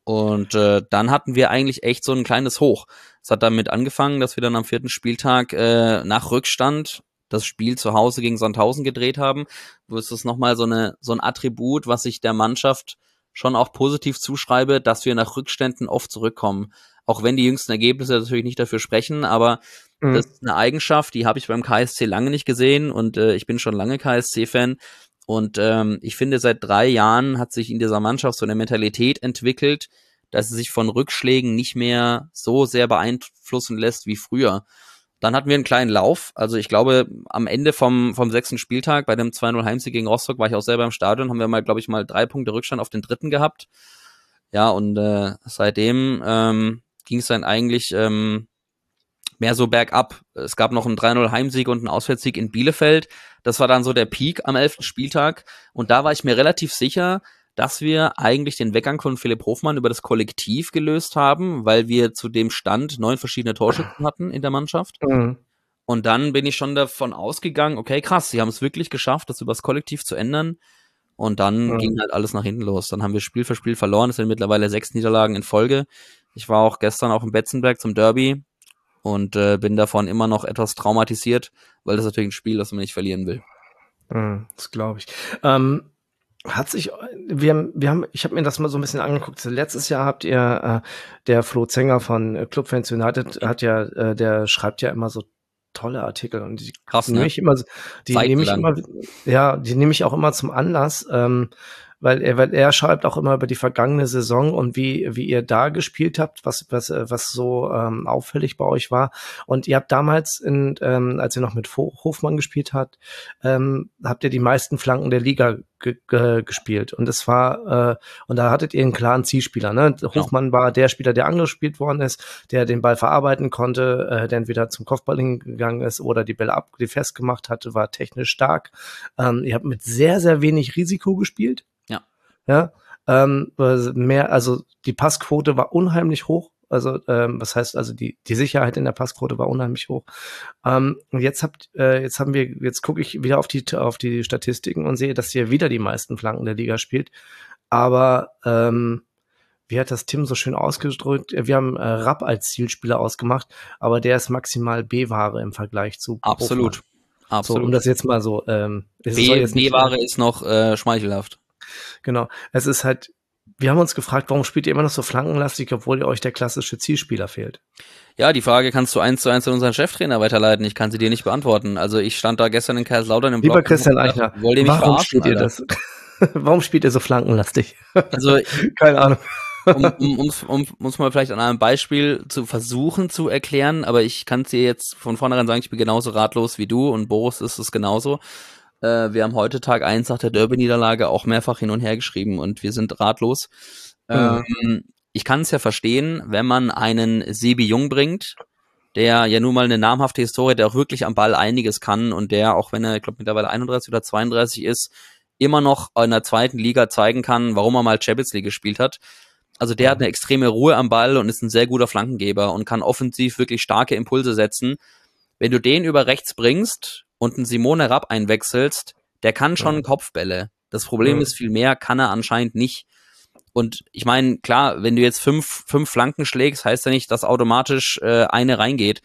und äh, dann hatten wir eigentlich echt so ein kleines Hoch. Es hat damit angefangen, dass wir dann am vierten Spieltag äh, nach Rückstand das Spiel zu Hause gegen Sandhausen gedreht haben. Wo ist das nochmal so, so ein Attribut, was ich der Mannschaft schon auch positiv zuschreibe, dass wir nach Rückständen oft zurückkommen. Auch wenn die jüngsten Ergebnisse natürlich nicht dafür sprechen, aber mhm. das ist eine Eigenschaft, die habe ich beim KSC lange nicht gesehen und äh, ich bin schon lange KSC-Fan. Und ähm, ich finde, seit drei Jahren hat sich in dieser Mannschaft so eine Mentalität entwickelt, dass sie sich von Rückschlägen nicht mehr so sehr beeinflussen lässt wie früher. Dann hatten wir einen kleinen Lauf. Also ich glaube, am Ende vom, vom sechsten Spieltag bei dem 2-0 Heimsieg gegen Rostock war ich auch selber im Stadion, haben wir mal, glaube ich, mal drei Punkte Rückstand auf den dritten gehabt. Ja, und äh, seitdem ähm, ging es dann eigentlich ähm, mehr so bergab. Es gab noch einen 3-0 Heimsieg und einen Auswärtssieg in Bielefeld. Das war dann so der Peak am elften Spieltag. Und da war ich mir relativ sicher, dass wir eigentlich den Weggang von Philipp Hofmann über das Kollektiv gelöst haben, weil wir zu dem Stand neun verschiedene Torschützen hatten in der Mannschaft. Mhm. Und dann bin ich schon davon ausgegangen, okay, krass, sie haben es wirklich geschafft, das über das Kollektiv zu ändern. Und dann mhm. ging halt alles nach hinten los. Dann haben wir Spiel für Spiel verloren. Es sind mittlerweile sechs Niederlagen in Folge. Ich war auch gestern auch im Betzenberg zum Derby und äh, bin davon immer noch etwas traumatisiert, weil das natürlich ein Spiel, das man nicht verlieren will. Mhm, das glaube ich. Ähm, hat sich, wir haben, wir haben, ich habe mir das mal so ein bisschen angeguckt. Letztes Jahr habt ihr, äh, der Flo Zenger von äh, Club Fans United hat ja, äh, der schreibt ja immer so tolle Artikel und die Krass, ne? nehme ich immer, die nehme ich immer, ja, die nehme ich auch immer zum Anlass, ähm, weil er, weil er schreibt auch immer über die vergangene Saison und wie, wie ihr da gespielt habt, was, was, was so ähm, auffällig bei euch war. Und ihr habt damals, in, ähm, als ihr noch mit Hofmann gespielt habt, ähm, habt ihr die meisten Flanken der Liga ge ge gespielt. Und es war, äh, und da hattet ihr einen klaren Zielspieler. Ne? Genau. Hofmann war der Spieler, der angespielt worden ist, der den Ball verarbeiten konnte, äh, der entweder zum Kopfball gegangen ist oder die Bälle ab, die festgemacht hatte, war technisch stark. Ähm, ihr habt mit sehr, sehr wenig Risiko gespielt. Ja, ähm, mehr, also die Passquote war unheimlich hoch. Also, ähm, was heißt also die die Sicherheit in der Passquote war unheimlich hoch. Ähm, und jetzt habt äh, jetzt haben wir jetzt gucke ich wieder auf die auf die Statistiken und sehe, dass ihr wieder die meisten Flanken der Liga spielt. Aber ähm, wie hat das Tim so schön ausgedrückt? Wir haben äh, Rapp als Zielspieler ausgemacht, aber der ist maximal B-Ware im Vergleich zu Absolut. Profan. Absolut. So, um das jetzt mal so. Ähm, B-Ware ist noch äh, schmeichelhaft. Genau. Es ist halt, wir haben uns gefragt, warum spielt ihr immer noch so flankenlastig, obwohl ihr euch der klassische Zielspieler fehlt? Ja, die Frage kannst du eins zu eins an unseren Cheftrainer weiterleiten. Ich kann sie dir nicht beantworten. Also ich stand da gestern in Kaiserslautern im Lieber Block Christian Eichner, warum spielt ihr das? warum spielt ihr so flankenlastig? Also keine Ahnung. um, um, um's, um uns mal vielleicht an einem Beispiel zu versuchen zu erklären, aber ich kann dir jetzt von vornherein sagen, ich bin genauso ratlos wie du und Boris ist es genauso. Äh, wir haben heute Tag eins nach der Derby-Niederlage auch mehrfach hin und her geschrieben und wir sind ratlos. Mhm. Ähm, ich kann es ja verstehen, wenn man einen Sebi Jung bringt, der ja nun mal eine namhafte Historie, der auch wirklich am Ball einiges kann und der, auch wenn er, ich glaube, mittlerweile 31 oder 32 ist, immer noch in der zweiten Liga zeigen kann, warum er mal Champions League gespielt hat. Also der hat eine extreme Ruhe am Ball und ist ein sehr guter Flankengeber und kann offensiv wirklich starke Impulse setzen. Wenn du den über rechts bringst und einen Simone Rapp einwechselst, der kann schon ja. Kopfbälle. Das Problem ja. ist viel mehr, kann er anscheinend nicht. Und ich meine, klar, wenn du jetzt fünf, fünf Flanken schlägst, heißt ja nicht, dass automatisch äh, eine reingeht.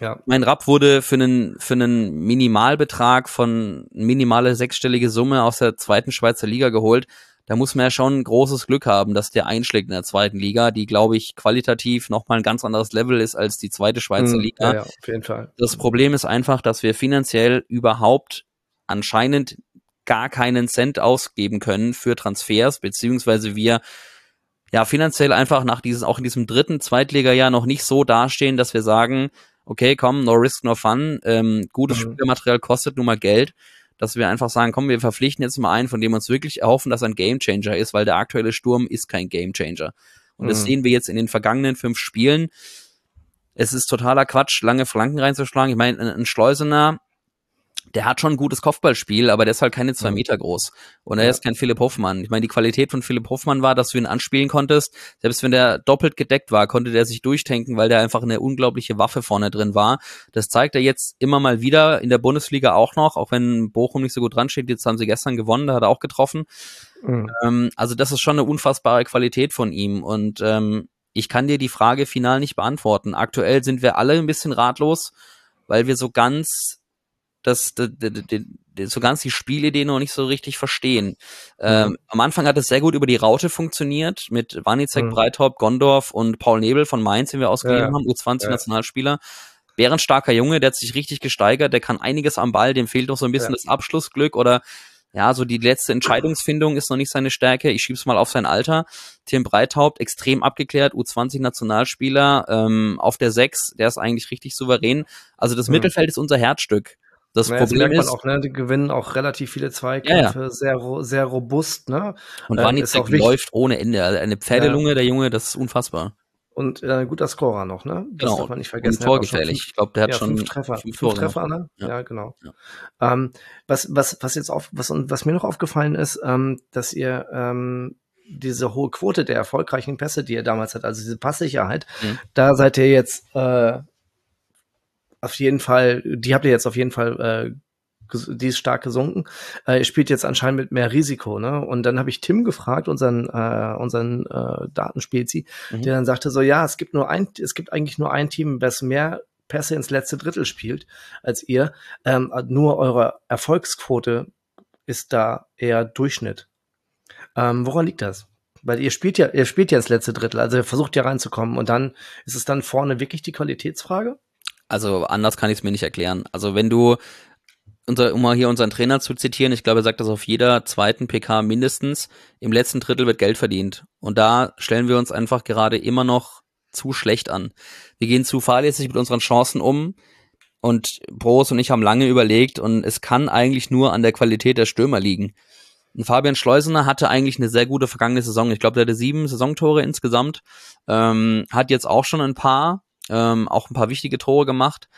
Ja. Mein Rapp wurde für einen, für einen Minimalbetrag von minimale sechsstellige Summe aus der zweiten Schweizer Liga geholt da muss man ja schon großes Glück haben, dass der einschlägt in der zweiten Liga, die, glaube ich, qualitativ nochmal ein ganz anderes Level ist als die zweite Schweizer hm, Liga. Ja, ja, auf jeden Fall. Das Problem ist einfach, dass wir finanziell überhaupt anscheinend gar keinen Cent ausgeben können für Transfers, beziehungsweise wir ja finanziell einfach nach dieses, auch in diesem dritten Zweitliga-Jahr noch nicht so dastehen, dass wir sagen, okay, komm, no risk, no fun, ähm, gutes mhm. Spielmaterial kostet nun mal Geld dass wir einfach sagen, komm, wir verpflichten jetzt mal einen, von dem wir uns wirklich erhoffen, dass er ein Gamechanger ist, weil der aktuelle Sturm ist kein Gamechanger. Und mhm. das sehen wir jetzt in den vergangenen fünf Spielen. Es ist totaler Quatsch, lange Flanken reinzuschlagen. Ich meine, ein Schleusener, der hat schon ein gutes Kopfballspiel, aber der ist halt keine zwei Mhm. Meter groß. Und er Ja. ist kein Philipp Hoffmann. Ich meine, die Qualität von Philipp Hoffmann war, dass du ihn anspielen konntest. Selbst wenn der doppelt gedeckt war, konnte der sich durchtanken, weil der einfach eine unglaubliche Waffe vorne drin war. Das zeigt er jetzt immer mal wieder in der Bundesliga auch noch, auch wenn Bochum nicht so gut dran steht. Jetzt haben sie gestern gewonnen, da hat er auch getroffen. Mhm. Ähm, also das ist schon eine unfassbare Qualität von ihm. Und ähm, ich kann dir die Frage final nicht beantworten. Aktuell sind wir alle ein bisschen ratlos, weil wir so ganz das, d- d- d- d- so ganz die Spielidee noch nicht so richtig verstehen. Ähm, am Anfang hat es sehr gut über die Raute funktioniert, mit Wanizek, Mhm. Breithaupt, Gondorf und Paul Nebel von Mainz, den wir ausgegeben Ja, haben, U20 Ja. Bärenstarker Junge, der hat sich richtig gesteigert, der kann einiges am Ball, dem fehlt noch so ein bisschen Ja. das Abschlussglück oder ja, so die letzte Entscheidungsfindung ist noch nicht seine Stärke. Ich schieb's mal auf sein Alter. Tim Breithaupt, extrem abgeklärt, U20-Nationalspieler, ähm, auf der 6, der ist eigentlich richtig souverän. Also das Mhm. Mittelfeld ist unser Herzstück. Das Naja, das Problem merkt man ist, auch, ne? Die gewinnen auch relativ viele Zweikämpfe, sehr, ro- sehr robust, ne? und äh, auch wichtig- läuft ohne Ende. Also eine Pferdelunge, der Junge, das ist unfassbar. Und äh, guter Scorer noch, ne? Das Genau. darf man nicht Und vergessen. Er schon torgefährlich. fünf- Ich glaube, der hat ja, schon fünf Treffer, fünf fünf, Treffer, ne? Ja, Ja. genau. Ja. Ähm, was, was, was jetzt auf, was, was mir noch aufgefallen ist, ähm, dass ihr ähm, diese hohe Quote der erfolgreichen Pässe, die ihr damals hat, also diese Passsicherheit, Mhm. da seid ihr jetzt äh, auf jeden Fall, die habt ihr jetzt auf jeden Fall, äh, die ist stark gesunken. Äh, ihr spielt jetzt anscheinend mit mehr Risiko, ne? Und dann habe ich Tim gefragt, unseren, äh, unseren äh, Datenspezi, Mhm. der dann sagte so, ja, es gibt nur ein, es gibt eigentlich nur ein Team, das mehr Pässe ins letzte Drittel spielt als ihr. Ähm, nur eure Erfolgsquote ist da eher Durchschnitt. Ähm, woran liegt das? Weil ihr spielt ja, ihr spielt ja ins letzte Drittel, also ihr versucht ja reinzukommen und dann ist es dann vorne wirklich die Qualitätsfrage? Also anders kann ich es mir nicht erklären. Also wenn du, unser, um mal hier unseren Trainer zu zitieren, ich glaube, er sagt das auf jeder zweiten PK mindestens, im letzten Drittel wird Geld verdient. Und da stellen wir uns einfach gerade immer noch zu schlecht an. Wir gehen zu fahrlässig mit unseren Chancen um. Und Bros und ich haben lange überlegt und es kann eigentlich nur an der Qualität der Stürmer liegen. Und Fabian Schleusener hatte eigentlich eine sehr gute vergangene Saison. Ich glaube, der hatte sieben Saisontore insgesamt. Ähm, hat jetzt auch schon ein paar, ähm, auch ein paar wichtige Tore gemacht.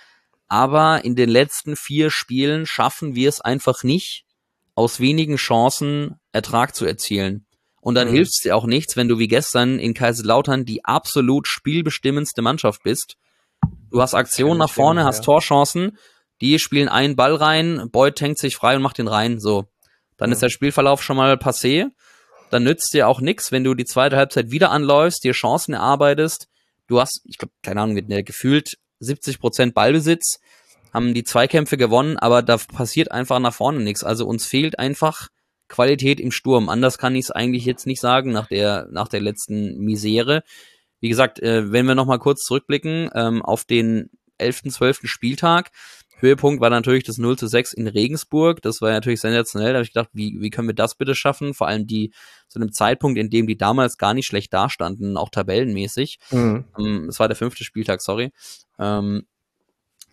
Aber in den letzten vier Spielen schaffen wir es einfach nicht, aus wenigen Chancen Ertrag zu erzielen. Und dann Mhm. hilft es dir auch nichts, wenn du wie gestern in Kaiserslautern die absolut spielbestimmendste Mannschaft bist. Du hast Aktionen nach vorne, hast ja. Torchancen, die spielen einen Ball rein, Boyd tankt sich frei und macht den rein, so. Dann Mhm. ist der Spielverlauf schon mal passé. Dann nützt dir auch nix, wenn du die zweite Halbzeit wieder anläufst, dir Chancen erarbeitest. Du hast, ich glaube, keine Ahnung, mit der gefühlt 70 Prozent Ballbesitz, haben die Zweikämpfe gewonnen, aber da passiert einfach nach vorne nichts. Also uns fehlt einfach Qualität im Sturm. Anders kann ich es eigentlich jetzt nicht sagen nach der, nach der letzten Misere. Wie gesagt, äh, wenn wir noch mal kurz zurückblicken ähm, auf den 11., 12. Spieltag, Höhepunkt war natürlich das 0 zu 6 in Regensburg. Das war natürlich sensationell. Da habe ich gedacht, wie, wie können wir das bitte schaffen? Vor allem die zu einem Zeitpunkt, in dem die damals gar nicht schlecht dastanden, auch tabellenmäßig. Mhm. Ähm, Es war der fünfte Spieltag, sorry. Ähm,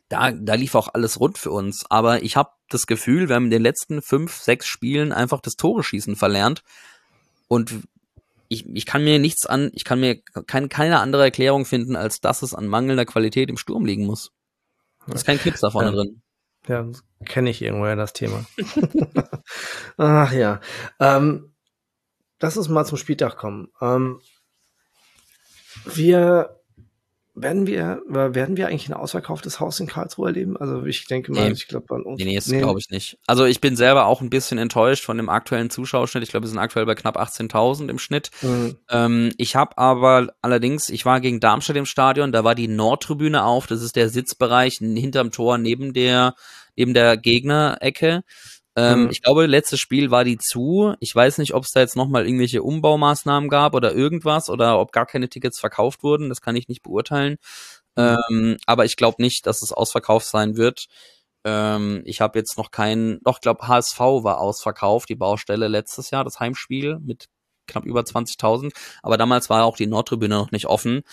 da, da lief auch alles rund für uns. Aber ich habe das Gefühl, wir haben in den letzten fünf, sechs Spielen einfach das Tore-Schießen verlernt. Und ich, ich kann mir nichts an, ich kann mir kein, keine andere Erklärung finden, als dass es an mangelnder Qualität im Sturm liegen muss. Da ist kein Knips da vorne Ja. drin. Ja, kenne ich irgendwoher das Thema. Ach ja. Ähm, lass uns mal zum Spieltag kommen. Ähm, wir werden wir werden wir eigentlich ein ausverkauftes Haus in Karlsruhe erleben? Also ich denke mal, Nee. ich glaube an uns. Nee, nee, das glaube ich nicht. Also ich bin selber auch ein bisschen enttäuscht von dem aktuellen Zuschauerschnitt. Ich glaube, wir sind aktuell bei knapp 18.000 im Schnitt. Mhm. Ähm, ich habe aber allerdings, ich war gegen Darmstadt im Stadion, da war die Nordtribüne auf, das ist der Sitzbereich hinterm Tor neben der, neben der Gegnerecke. Ähm, Mhm. Ich glaube, letztes Spiel war die zu. Ich weiß nicht, ob es da jetzt nochmal irgendwelche Umbaumaßnahmen gab oder irgendwas oder ob gar keine Tickets verkauft wurden. Das kann ich nicht beurteilen. Mhm. Ähm, aber ich glaube nicht, dass es ausverkauft sein wird. Ähm, ich habe jetzt noch keinen, doch, ich glaube, HSV war ausverkauft, die Baustelle letztes Jahr, das Heimspiel mit knapp über 20.000. Aber damals war auch die Nordtribüne noch nicht offen.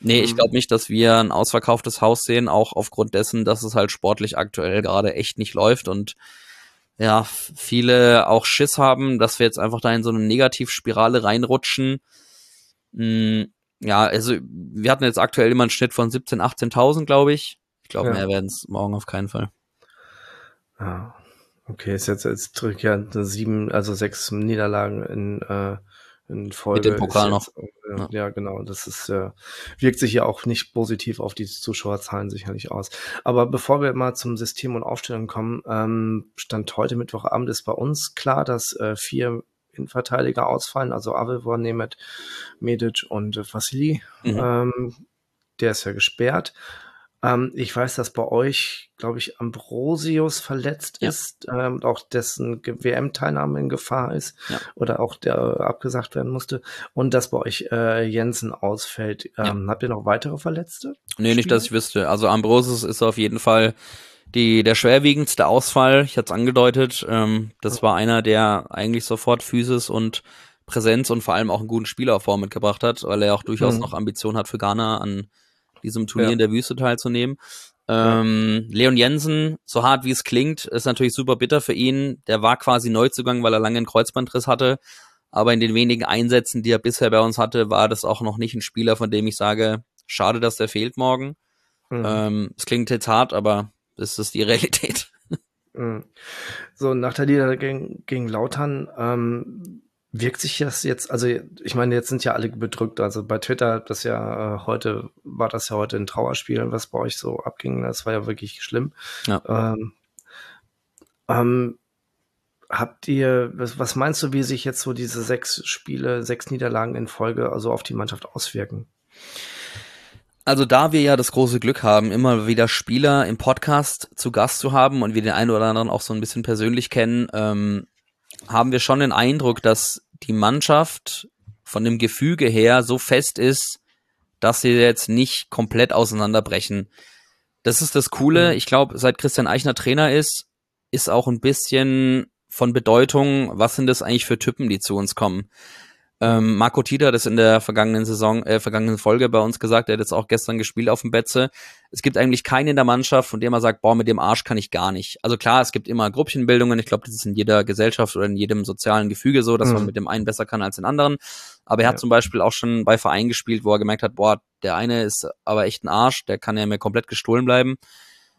Nee, ich Mhm. glaube nicht, dass wir ein ausverkauftes Haus sehen, auch aufgrund dessen, dass es halt sportlich aktuell gerade echt nicht läuft und ja, viele auch Schiss haben, dass wir jetzt einfach da in so eine Negativspirale reinrutschen. Mm, ja, also wir hatten jetzt aktuell immer einen Schnitt von 17.000, 18.000, glaube ich. Ich glaube, Ja. mehr werden es morgen auf keinen Fall. Ja. Okay, ist jetzt, jetzt ja sieben, also sechs Niederlagen in, äh, in Folge. Mit dem Pokal jetzt, noch. Äh, ja. ja, genau. Das ist, äh, wirkt sich ja auch nicht positiv auf die Zuschauerzahlen sicherlich aus. Aber bevor wir mal zum System und Aufstellung kommen, ähm, stand heute Mittwochabend ist bei uns klar, dass äh, vier Innenverteidiger ausfallen, also Avevor, Nemeth, Medic und äh, Vassili. Mhm. Ähm, der ist ja gesperrt. Ähm, ich weiß, dass bei euch, glaube ich, Ambrosius verletzt ja. ist, ähm, auch dessen WM-Teilnahme in Gefahr ist ja. oder auch der abgesagt werden musste und dass bei euch äh, Jensen ausfällt. Ähm, ja. Habt ihr noch weitere Verletzte? Nee, Spieler? nicht, dass ich wüsste. Also Ambrosius ist auf jeden Fall die, der schwerwiegendste Ausfall. Ich hatte es angedeutet. Ähm, das war einer, der eigentlich sofort Physis und Präsenz und vor allem auch einen guten Spielaufbau mitgebracht hat, weil er auch durchaus mhm. noch Ambition hat für Ghana an diesem Turnier ja. in der Wüste teilzunehmen. Ähm, Leon Jensen, so hart wie es klingt, ist natürlich super bitter für ihn. Der war quasi Neuzugang, weil er lange einen Kreuzbandriss hatte. Aber in den wenigen Einsätzen, die er bisher bei uns hatte, war das auch noch nicht ein Spieler, von dem ich sage, schade, dass der fehlt morgen. Mhm. Ähm, es klingt jetzt hart, aber das ist die Realität. Mhm. So, nach der Liga gegen, gegen Lautern, ähm, Wirkt sich das jetzt, also ich meine, jetzt sind ja alle bedrückt. Also bei Twitter, das ja äh, heute, war das ja heute ein Trauerspiel, was bei euch so abging. Das war ja wirklich schlimm. Ja. Ähm, ähm, habt ihr, was, was meinst du, wie sich jetzt so diese sechs Spiele, sechs Niederlagen in Folge also auf die Mannschaft auswirken? Also da wir ja das große Glück haben, immer wieder Spieler im Podcast zu Gast zu haben und wir den einen oder anderen auch so ein bisschen persönlich kennen, ähm, haben wir schon den Eindruck, dass die Mannschaft von dem Gefüge her so fest ist, dass sie jetzt nicht komplett auseinanderbrechen. Das ist das Coole. Mhm. Ich glaube, seit Christian Eichner Trainer ist, ist auch ein bisschen von Bedeutung, was sind das eigentlich für Typen, die zu uns kommen. Ähm, Marco Tita hat es in der vergangenen Saison, äh, vergangenen Folge bei uns gesagt, er hat jetzt auch gestern gespielt auf dem Betze. Es gibt eigentlich keinen in der Mannschaft, von dem er sagt, boah, mit dem Arsch kann ich gar nicht. Also klar, es gibt immer Gruppchenbildungen. Ich glaube, das ist in jeder Gesellschaft oder in jedem sozialen Gefüge so, dass mhm. man mit dem einen besser kann als den anderen. Aber er ja. hat zum Beispiel auch schon bei Vereinen gespielt, wo er gemerkt hat, boah, der eine ist aber echt ein Arsch, der kann ja mir komplett gestohlen bleiben.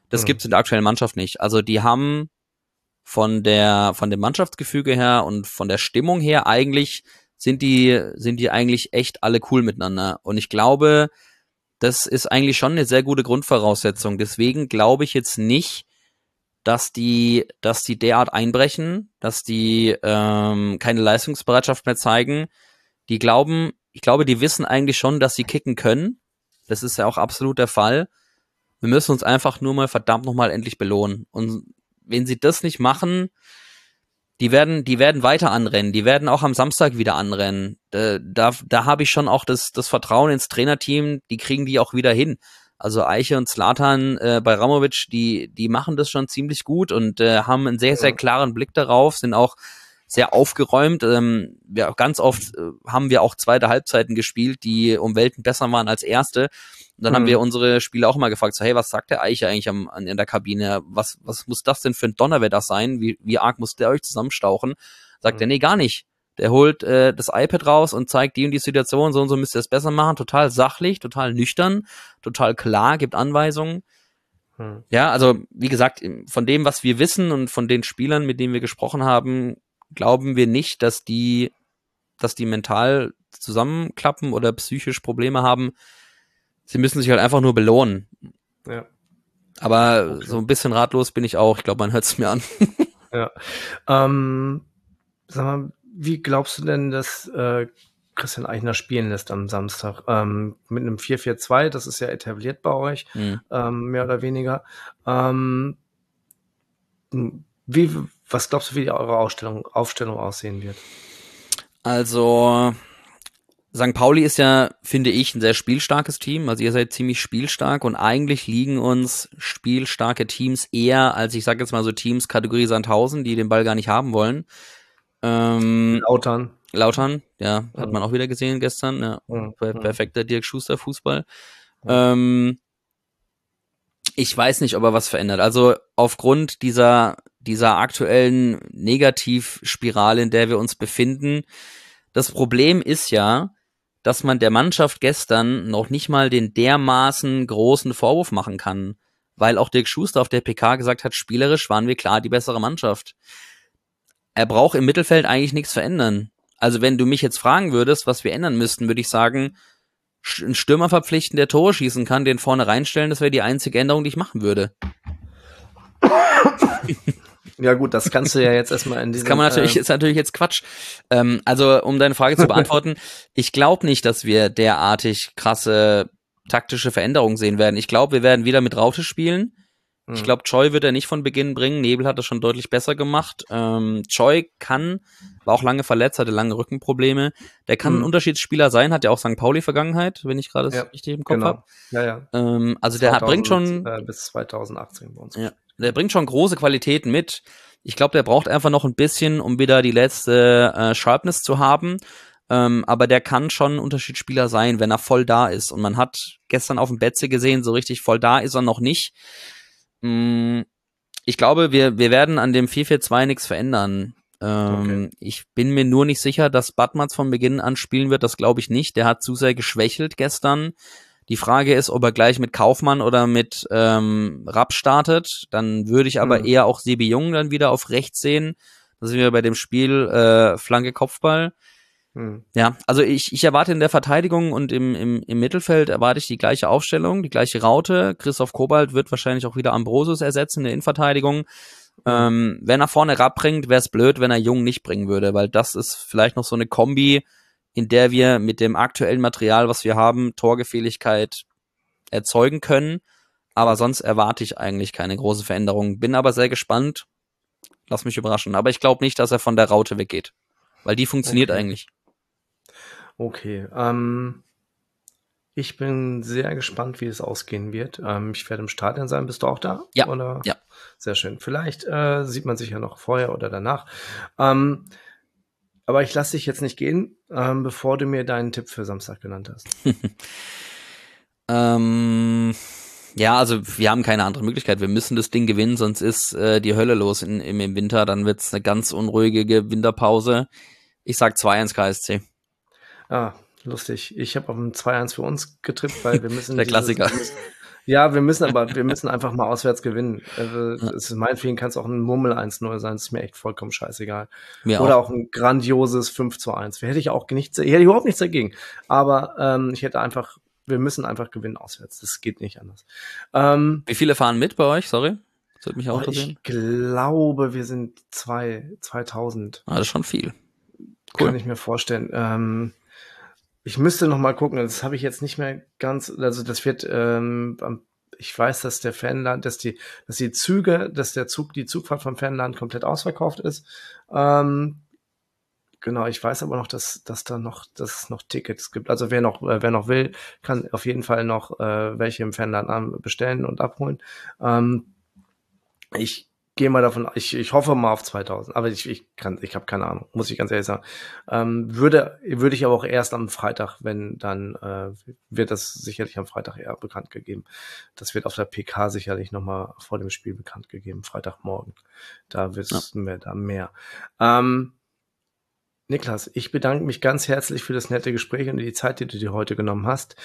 Das mhm. gibt's in der aktuellen Mannschaft nicht. Also die haben von der, von dem Mannschaftsgefüge her und von der Stimmung her eigentlich sind die, sind die eigentlich echt alle cool miteinander. Und ich glaube, das ist eigentlich schon eine sehr gute Grundvoraussetzung. Deswegen glaube ich jetzt nicht, dass die, dass die derart einbrechen, dass die ähm, keine Leistungsbereitschaft mehr zeigen. Die glauben, ich glaube, die wissen eigentlich schon, dass sie kicken können. Das ist ja auch absolut der Fall. Wir müssen uns einfach nur mal verdammt nochmal endlich belohnen. Und wenn sie das nicht machen, die werden, die werden weiter anrennen, die werden auch am Samstag wieder anrennen. Da, da, da habe ich schon auch das, das Vertrauen ins Trainerteam, die kriegen die auch wieder hin. Also Eiche und Slatan äh, bei Ramovic, die, die machen das schon ziemlich gut und äh, haben einen sehr, sehr klaren Blick darauf, sind auch sehr aufgeräumt. Ähm, ja, ganz oft äh, haben wir auch zweite Halbzeiten gespielt, die um Welten besser waren als erste. Dann mhm. haben wir unsere Spieler auch mal gefragt, so, hey, was sagt der Eiche eigentlich am, an, in der Kabine? Was, was muss das denn für ein Donnerwetter sein? Wie, wie arg muss der euch zusammenstauchen? Sagt mhm. er, nee, gar nicht. Der holt äh, das iPad raus und zeigt die und die Situation, so und so müsst ihr es besser machen. Total sachlich, total nüchtern, total klar, gibt Anweisungen. Mhm. Ja, also wie gesagt, von dem, was wir wissen und von den Spielern, mit denen wir gesprochen haben, glauben wir nicht, dass die, dass die mental zusammenklappen oder psychisch Probleme haben sie müssen sich halt einfach nur belohnen. Ja. Aber okay. so ein bisschen ratlos bin ich auch. Ich glaube, man hört es mir an. ja. Ähm, sag mal, wie glaubst du denn, dass äh, Christian Eichner spielen lässt am Samstag? Ähm, mit einem 4-4-2, das ist ja etabliert bei euch, mhm. ähm, mehr oder weniger. Ähm, wie, was glaubst du, wie eure Aufstellung, Aufstellung aussehen wird? Also, St. Pauli ist ja, finde ich, ein sehr spielstarkes Team. Also ihr seid ziemlich spielstark und eigentlich liegen uns spielstarke Teams eher als, ich sage jetzt mal so Teams Kategorie Sandhausen, die den Ball gar nicht haben wollen. Ähm, Lautern. Lautern, ja, hat mhm. man auch wieder gesehen gestern. Ja, mhm. perfekter Dirk Schuster Fußball. Ähm, ich weiß nicht, ob er was verändert. Also aufgrund dieser, dieser aktuellen Negativspirale, in der wir uns befinden, das Problem ist ja, dass man der Mannschaft gestern noch nicht mal den dermaßen großen Vorwurf machen kann. weil auch Dirk Schuster auf der PK gesagt hat, spielerisch waren wir klar die bessere Mannschaft. Er braucht im Mittelfeld eigentlich nichts verändern. Also wenn du mich jetzt fragen würdest, was wir ändern müssten, würde ich sagen, einen Stürmer verpflichten, der Tore schießen kann, den vorne reinstellen, das wäre die einzige Änderung, die ich machen würde. Ja gut, das kannst du ja jetzt erstmal in diesem... Das kann man natürlich, äh, ist natürlich jetzt Quatsch. Ähm, also, um deine Frage zu beantworten, ich glaube nicht, dass wir derartig krasse taktische Veränderungen sehen werden. Ich glaube, wir werden wieder mit Raute spielen. Ich hm. glaube, Choi wird er nicht von Beginn bringen. Nebel hat das schon deutlich besser gemacht. Ähm, Choi kann, war auch lange verletzt, hatte lange Rückenprobleme. Der kann mhm. ein Unterschiedsspieler sein, hat ja auch St. Pauli-Vergangenheit, wenn ich gerade ja, richtig im Kopf genau. habe. Ja, ja. Ähm, also 2000, der hat, bringt schon. Äh, bis 2018 bei uns. Ja, der bringt schon große Qualitäten mit. Ich glaube, der braucht einfach noch ein bisschen, um wieder die letzte äh, Sharpness zu haben. Ähm, aber der kann schon ein Unterschiedsspieler sein, wenn er voll da ist. Und man hat gestern auf dem Betze gesehen, so richtig voll da ist er noch nicht. Mm, ich glaube, wir, wir werden an dem 4-4-2 nichts verändern. Ähm, okay. Ich bin mir nur nicht sicher, dass Badmats von Beginn an spielen wird. Das glaube ich nicht. Der hat zu sehr geschwächelt gestern. Die Frage ist, ob er gleich mit Kaufmann oder mit ähm, Rapp startet. Dann würde ich aber mhm. eher auch Sebi Jung dann wieder auf rechts sehen. Da sind wir bei dem Spiel äh, Flanke Kopfball. Hm. Ja, also ich, ich erwarte in der Verteidigung und im, im, im Mittelfeld erwarte ich die gleiche Aufstellung, die gleiche Raute. Christoph Kobalt wird wahrscheinlich auch wieder Ambrosius ersetzen in der Innenverteidigung. Ähm, wenn er vorne Rapp bringt, wäre es blöd, wenn er Jung nicht bringen würde, weil das ist vielleicht noch so eine Kombi, in der wir mit dem aktuellen Material, was wir haben, Torgefähigkeit erzeugen können. Aber sonst erwarte ich eigentlich keine große Veränderung. Bin aber sehr gespannt. Lass mich überraschen. Aber ich glaube nicht, dass er von der Raute weggeht. Weil die funktioniert okay. eigentlich. Okay. Ähm, ich bin sehr gespannt, wie es ausgehen wird. Ähm, ich werde im Stadion sein. Bist du auch da? Ja. Oder? Ja. Sehr schön. Vielleicht äh, sieht man sich ja noch vorher oder danach. Ähm, aber ich lasse dich jetzt nicht gehen, ähm, bevor du mir deinen Tipp für Samstag genannt hast. ähm, ja, also wir haben keine andere Möglichkeit. Wir müssen das Ding gewinnen, sonst ist äh, die Hölle los in, im, im Winter. Dann wird's eine ganz unruhige Winterpause. Ich sag 2-1 KSC. Ah, lustig. Ich habe auf ein 2-1 für uns getrippt, weil wir müssen. Der Klassiker. Ja, wir müssen aber, wir müssen einfach mal auswärts gewinnen. Also, das ist mein Feeling, kann es auch ein Mummel 1-0 sein, das ist mir echt vollkommen scheißegal. Mir Oder auch. auch. ein grandioses 5 zu 1. Hätte ich auch nichts, hätte ich überhaupt nichts dagegen. Aber ähm, ich hätte einfach, wir müssen einfach gewinnen auswärts. Das geht nicht anders. Ähm, Wie viele fahren mit bei euch? Sorry. Das würde mich auch interessieren. Ich glaube, wir sind zwei, 2000. Ah, das ist schon viel. Cool. Kann ich mir vorstellen. Ähm, ich müsste noch mal gucken, das habe ich jetzt nicht mehr ganz, also das wird, ähm, ich weiß, dass der Fanland, dass die, dass die Züge, dass der Zug, die Zugfahrt vom Fanland komplett ausverkauft ist. Ähm, genau, ich weiß aber noch, dass, dass da noch, dass es noch Tickets gibt. Also wer noch, äh, wer noch will, kann auf jeden Fall noch äh, welche im Fanland bestellen und abholen. Ähm, ich gehe mal davon, ich, ich hoffe mal auf 2000, aber ich, ich kann, ich habe keine Ahnung, muss ich ganz ehrlich sagen. Ähm, würde, würde ich aber auch erst am Freitag, wenn dann äh, wird das sicherlich am Freitag eher bekannt gegeben. Das wird auf der PK sicherlich nochmal vor dem Spiel bekannt gegeben, Freitagmorgen. Da wissen ja. wir da mehr. Ähm, Niklas, ich bedanke mich ganz herzlich für das nette Gespräch und die Zeit, die du dir heute genommen hast.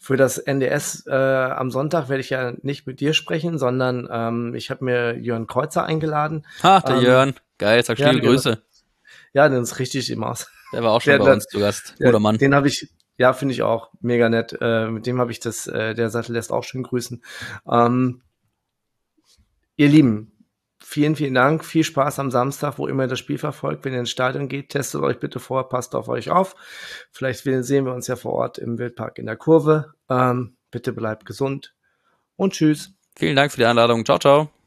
Für das NDS äh, am Sonntag werde ich ja nicht mit dir sprechen, sondern ähm, ich habe mir Jörn Kreuzer eingeladen. Ha, der ähm, Jörn. Geil, sag viele ja, Grüße. Ja, den ist richtig im Aus. Der war auch schon der, bei uns zu Gast. Guter ja, Mann. Den habe ich, ja, finde ich auch mega nett. Äh, mit dem habe ich das, äh, der Sattel lässt auch schön grüßen. Ähm, ihr Lieben, vielen, vielen Dank. Viel Spaß am Samstag, wo immer ihr das Spiel verfolgt. Wenn ihr ins Stadion geht, testet euch bitte vor, passt auf euch auf. Vielleicht sehen wir uns ja vor Ort im Wildpark in der Kurve. Ähm, bitte bleibt gesund und tschüss. Vielen Dank für die Einladung. Ciao, ciao.